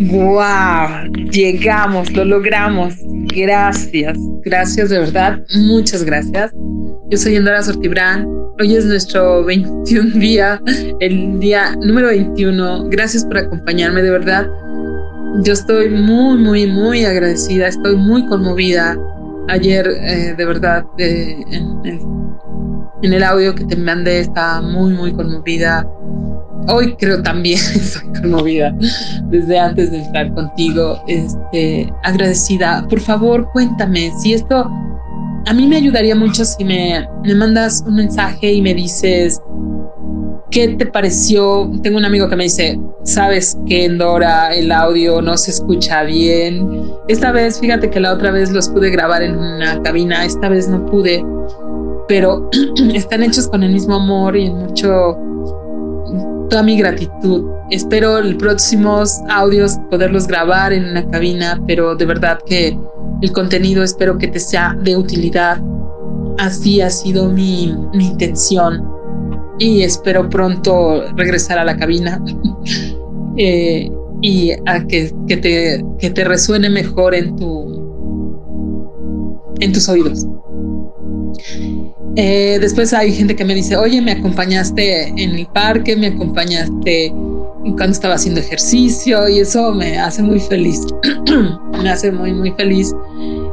¡Wow! Llegamos, lo logramos. Gracias, gracias de verdad, muchas gracias. Yo soy Endora Sortibrán. Hoy es nuestro 21 día, el día número 21. Gracias por acompañarme, de verdad. Yo estoy muy, muy, muy agradecida, estoy muy conmovida. Ayer, eh, de verdad, eh, en, en el audio que te mandé, estaba muy, muy conmovida hoy creo también estoy conmovida desde antes de estar contigo, este, agradecida. Por favor, cuéntame si esto a mí me ayudaría mucho si me, me mandas un mensaje y me dices qué te pareció. Tengo un amigo que me dice, sabes que en Dora el audio no se escucha bien. Esta vez, fíjate que la otra vez los pude grabar en una cabina, esta vez no pude, pero están hechos con el mismo amor y en mucho toda mi gratitud. Espero los próximos audios poderlos grabar en una cabina, pero de verdad que el contenido espero que te sea de utilidad. Así ha sido mi, intención y espero pronto regresar a la cabina eh, y a que, te, que te resuene mejor en, tu, en tus oídos. Eh, después hay gente que me dice, oye, me acompañaste en el parque, me acompañaste cuando estaba haciendo ejercicio y eso me hace muy feliz, me hace muy, muy feliz.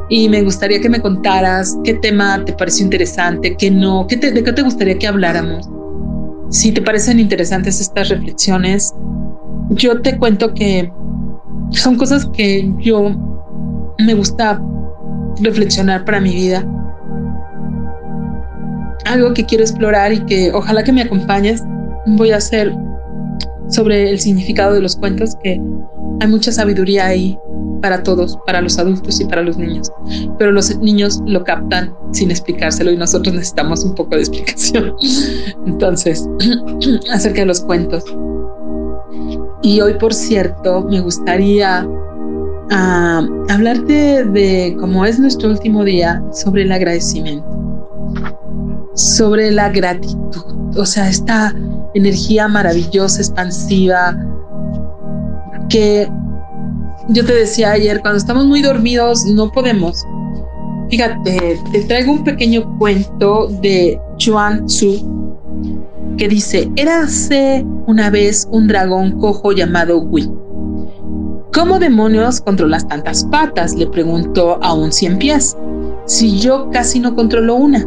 Y me gustaría que me contaras qué tema te pareció interesante, qué no, qué te, de qué te gustaría que habláramos. Si te parecen interesantes estas reflexiones, yo te cuento que son cosas que yo me gusta reflexionar para mi vida algo que quiero explorar y que ojalá que me acompañes, voy a hacer sobre el significado de los cuentos, que hay mucha sabiduría ahí para todos, para los adultos y para los niños, pero los niños lo captan sin explicárselo y nosotros necesitamos un poco de explicación. Entonces, acerca de los cuentos. Y hoy, por cierto, me gustaría ah, hablarte de cómo es nuestro último día sobre el agradecimiento sobre la gratitud, o sea, esta energía maravillosa, expansiva, que yo te decía ayer, cuando estamos muy dormidos no podemos. Fíjate, te traigo un pequeño cuento de Chuan Tzu que dice, érase una vez un dragón cojo llamado Wi. ¿Cómo demonios controlas tantas patas? le preguntó a un cien pies. Si yo casi no controlo una.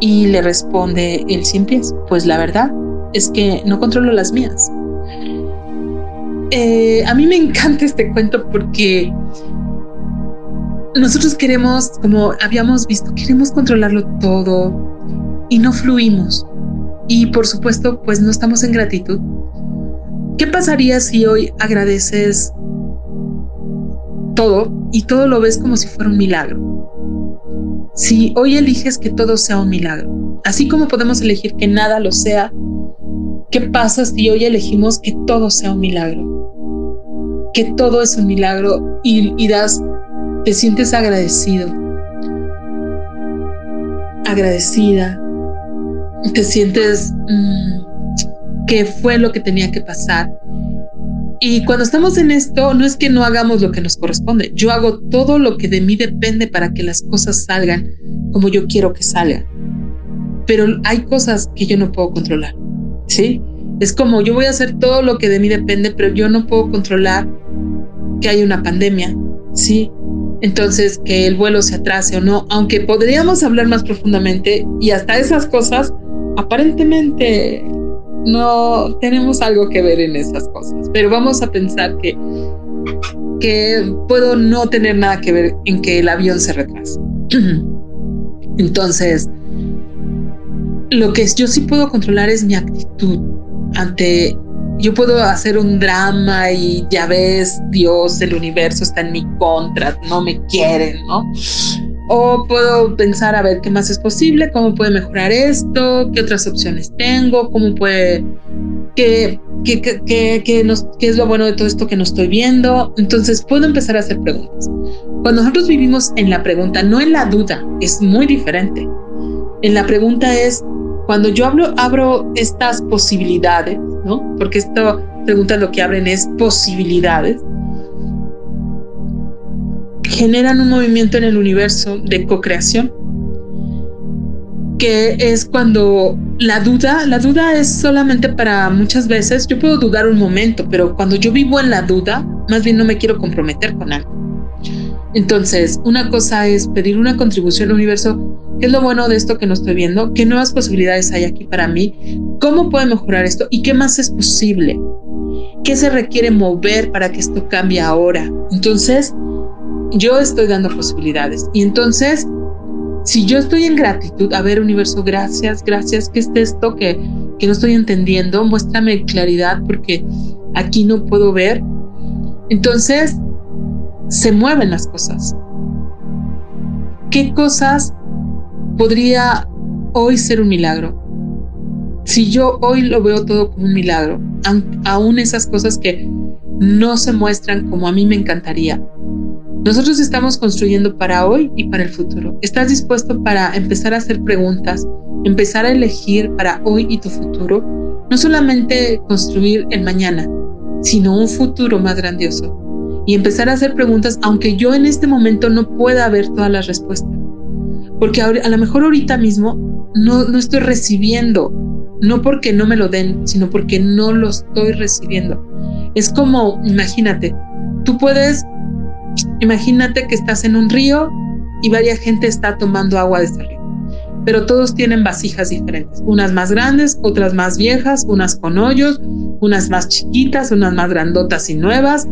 Y le responde el cien pies, pues la verdad es que no controlo las mías. Eh, a mí me encanta este cuento porque nosotros queremos, como habíamos visto, queremos controlarlo todo y no fluimos. Y por supuesto, pues no estamos en gratitud. ¿Qué pasaría si hoy agradeces todo y todo lo ves como si fuera un milagro? Si hoy eliges que todo sea un milagro, así como podemos elegir que nada lo sea, ¿qué pasa si hoy elegimos que todo sea un milagro? Que todo es un milagro y, das, te sientes agradecido, agradecida, te sientes mm, que fue lo que tenía que pasar y cuando estamos en esto, no es que no hagamos lo que nos corresponde. Yo hago todo lo que de mí depende para que las cosas salgan como yo quiero que salgan. Pero hay cosas que yo no puedo controlar. ¿Sí? Es como yo voy a hacer todo lo que de mí depende, pero yo no puedo controlar que hay una pandemia. ¿Sí? Entonces, que el vuelo se atrase o no, aunque podríamos hablar más profundamente y hasta esas cosas, aparentemente no tenemos algo que ver en esas cosas, pero vamos a pensar que, que puedo no tener nada que ver en que el avión se retrase. Entonces, lo que yo sí puedo controlar es mi actitud ante yo puedo hacer un drama y ya ves, Dios, el universo está en mi contra, no me quieren, ¿no? O puedo pensar a ver qué más es posible, cómo puede mejorar esto, qué otras opciones tengo, cómo puede, qué, qué, qué, qué, nos, qué es lo bueno de todo esto que no estoy viendo. Entonces puedo empezar a hacer preguntas. Cuando nosotros vivimos en la pregunta, no en la duda, es muy diferente. En la pregunta es, cuando yo hablo, abro estas posibilidades, ¿no? Porque esto pregunta lo que abren es posibilidades, generan un movimiento en el universo de co-creación, que es cuando la duda, la duda es solamente para muchas veces, yo puedo dudar un momento, pero cuando yo vivo en la duda, más bien no me quiero comprometer con algo. Entonces, una cosa es pedir una contribución al universo. ¿Qué es lo bueno de esto que no estoy viendo? ¿Qué nuevas posibilidades hay aquí para mí? ¿Cómo puedo mejorar esto? ¿Y qué más es posible? ¿Qué se requiere mover para que esto cambie ahora? Entonces, yo estoy dando posibilidades. Y entonces, si yo estoy en gratitud, a ver, universo, gracias, gracias, ¿qué es esto que, que no estoy entendiendo? Muéstrame claridad porque aquí no puedo ver. Entonces, se mueven las cosas. ¿Qué cosas podría hoy ser un milagro? Si yo hoy lo veo todo como un milagro, aún esas cosas que no se muestran como a mí me encantaría. Nosotros estamos construyendo para hoy y para el futuro. ¿Estás dispuesto para empezar a hacer preguntas, empezar a elegir para hoy y tu futuro? No solamente construir el mañana, sino un futuro más grandioso y empezar a hacer preguntas, aunque yo en este momento no pueda ver todas las respuestas. Porque a, lo mejor ahorita mismo no, no estoy recibiendo, no porque no me lo den, sino porque no lo estoy recibiendo. Es como, imagínate, tú puedes, imagínate que estás en un río y varias gente está tomando agua de ese río pero todos tienen vasijas diferentes, unas más grandes, otras más viejas, unas con hoyos, unas más chiquitas, unas más grandotas y nuevas.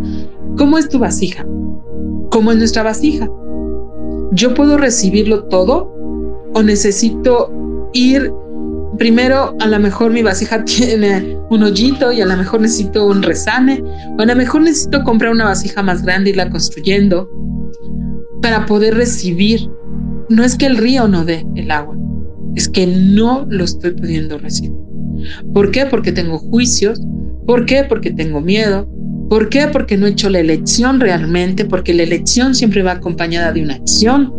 ¿Cómo es tu vasija? ¿Cómo es nuestra vasija? ¿Yo puedo recibirlo todo o necesito ir primero a lo mejor mi vasija tiene un hoyito y a lo mejor necesito un resane o a lo mejor necesito comprar una vasija más grande y la construyendo para poder recibir. No es que el río no dé el agua, es que no lo estoy pudiendo recibir. ¿Por qué? Porque tengo juicios. ¿Por qué? Porque tengo miedo. ¿Por qué? Porque no he hecho la elección realmente, porque la elección siempre va acompañada de una acción.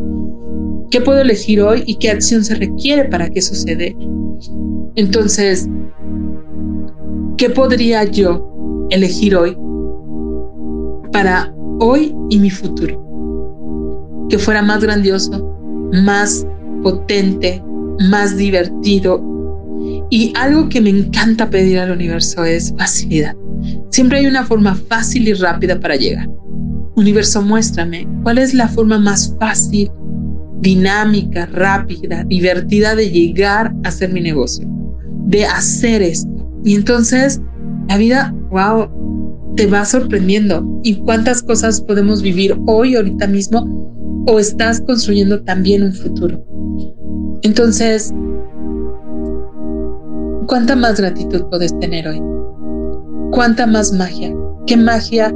¿Qué puedo elegir hoy y qué acción se requiere para que dé? Entonces, ¿qué podría yo elegir hoy para hoy y mi futuro? Que fuera más grandioso, más potente, más divertido. Y algo que me encanta pedir al universo es facilidad. Siempre hay una forma fácil y rápida para llegar. Universo, muéstrame cuál es la forma más fácil, dinámica, rápida, divertida de llegar a hacer mi negocio, de hacer esto. Y entonces la vida, wow, te va sorprendiendo. ¿Y cuántas cosas podemos vivir hoy, ahorita mismo? ¿O estás construyendo también un futuro? Entonces, ¿cuánta más gratitud puedes tener hoy? ¿Cuánta más magia? ¿Qué magia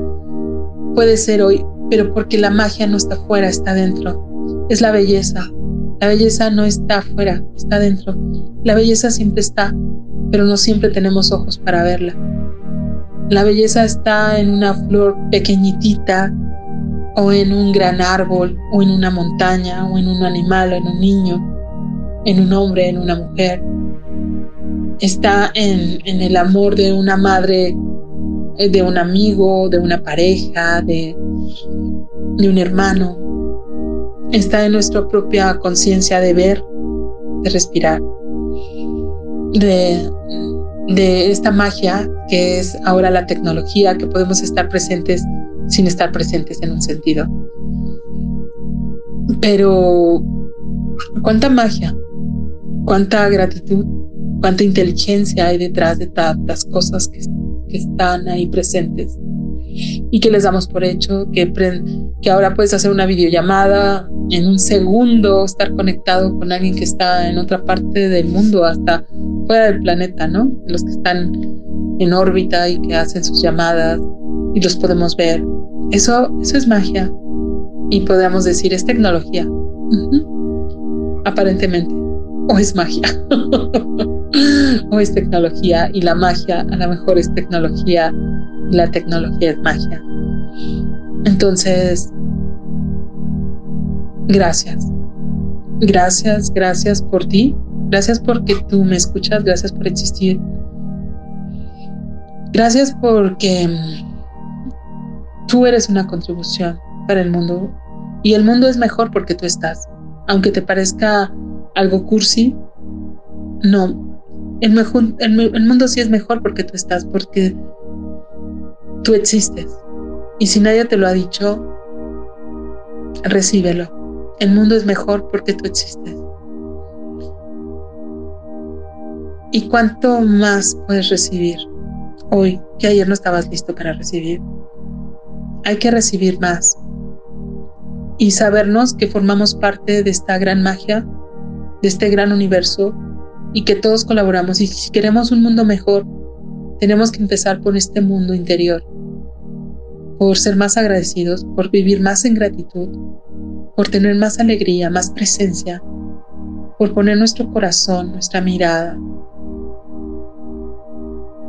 puede ser hoy? Pero porque la magia no está afuera, está dentro. Es la belleza. La belleza no está afuera, está dentro. La belleza siempre está, pero no siempre tenemos ojos para verla. La belleza está en una flor pequeñitita, o en un gran árbol, o en una montaña, o en un animal, o en un niño en un hombre, en una mujer. Está en, el amor de una madre, eh, de un amigo, de una pareja, de, de un hermano. Está en nuestra propia conciencia de ver, de respirar, de, de esta magia que es ahora la tecnología, que podemos estar presentes sin estar presentes en un sentido. Pero, ¿cuánta magia cuánta gratitud, cuánta inteligencia hay detrás de tantas cosas que, están ahí presentes y que les damos por hecho, que, ahora puedes hacer una videollamada en un segundo, estar conectado con alguien que está en otra parte del mundo, hasta fuera del planeta, ¿no? Los que están en órbita y que hacen sus llamadas y los podemos ver. Eso, eso es magia y podríamos decir es tecnología, aparentemente o es magia o es tecnología y la magia a lo mejor es tecnología la tecnología es magia. Entonces, gracias. Gracias, gracias por ti, Gracias porque tú me escuchas, gracias por existir. Gracias porque tú eres una contribución para el mundo y el mundo es mejor porque tú estás. Aunque te parezca algo cursi, no. El, el mundo sí es mejor porque tú estás, porque tú existes. Y si nadie te lo ha dicho, recíbelo. El mundo es mejor porque tú existes. ¿Y cuánto más puedes recibir hoy que ayer no estabas listo para recibir? Hay que recibir más y sabernos que formamos parte de esta gran magia, de este gran universo y que todos colaboramos. Y si queremos un mundo mejor, tenemos que empezar por este mundo interior, por ser más agradecidos, por vivir más en gratitud, por tener más alegría, más presencia, por poner nuestro corazón, nuestra mirada,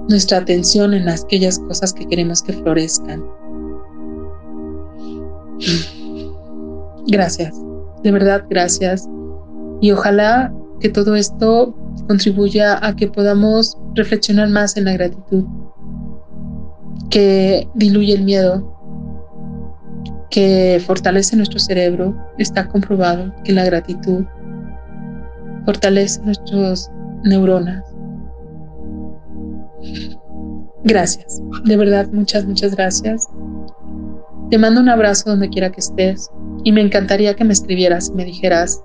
nuestra atención en aquellas cosas que queremos que florezcan. Gracias, de verdad gracias. Y ojalá que todo esto contribuya a que podamos reflexionar más en la gratitud, que diluye el miedo, que fortalece nuestro cerebro. Está comprobado que la gratitud fortalece nuestras neuronas Gracias, de verdad, muchas, muchas gracias. Te mando un abrazo donde quiera que estés y me encantaría que me escribieras y me dijeras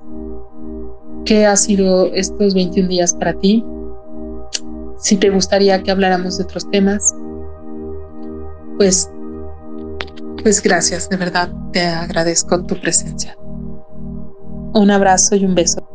qué ha sido estos 21 días para ti, si te gustaría que habláramos de otros temas. Pues, pues gracias, de verdad, te agradezco tu presencia. Un abrazo y un beso.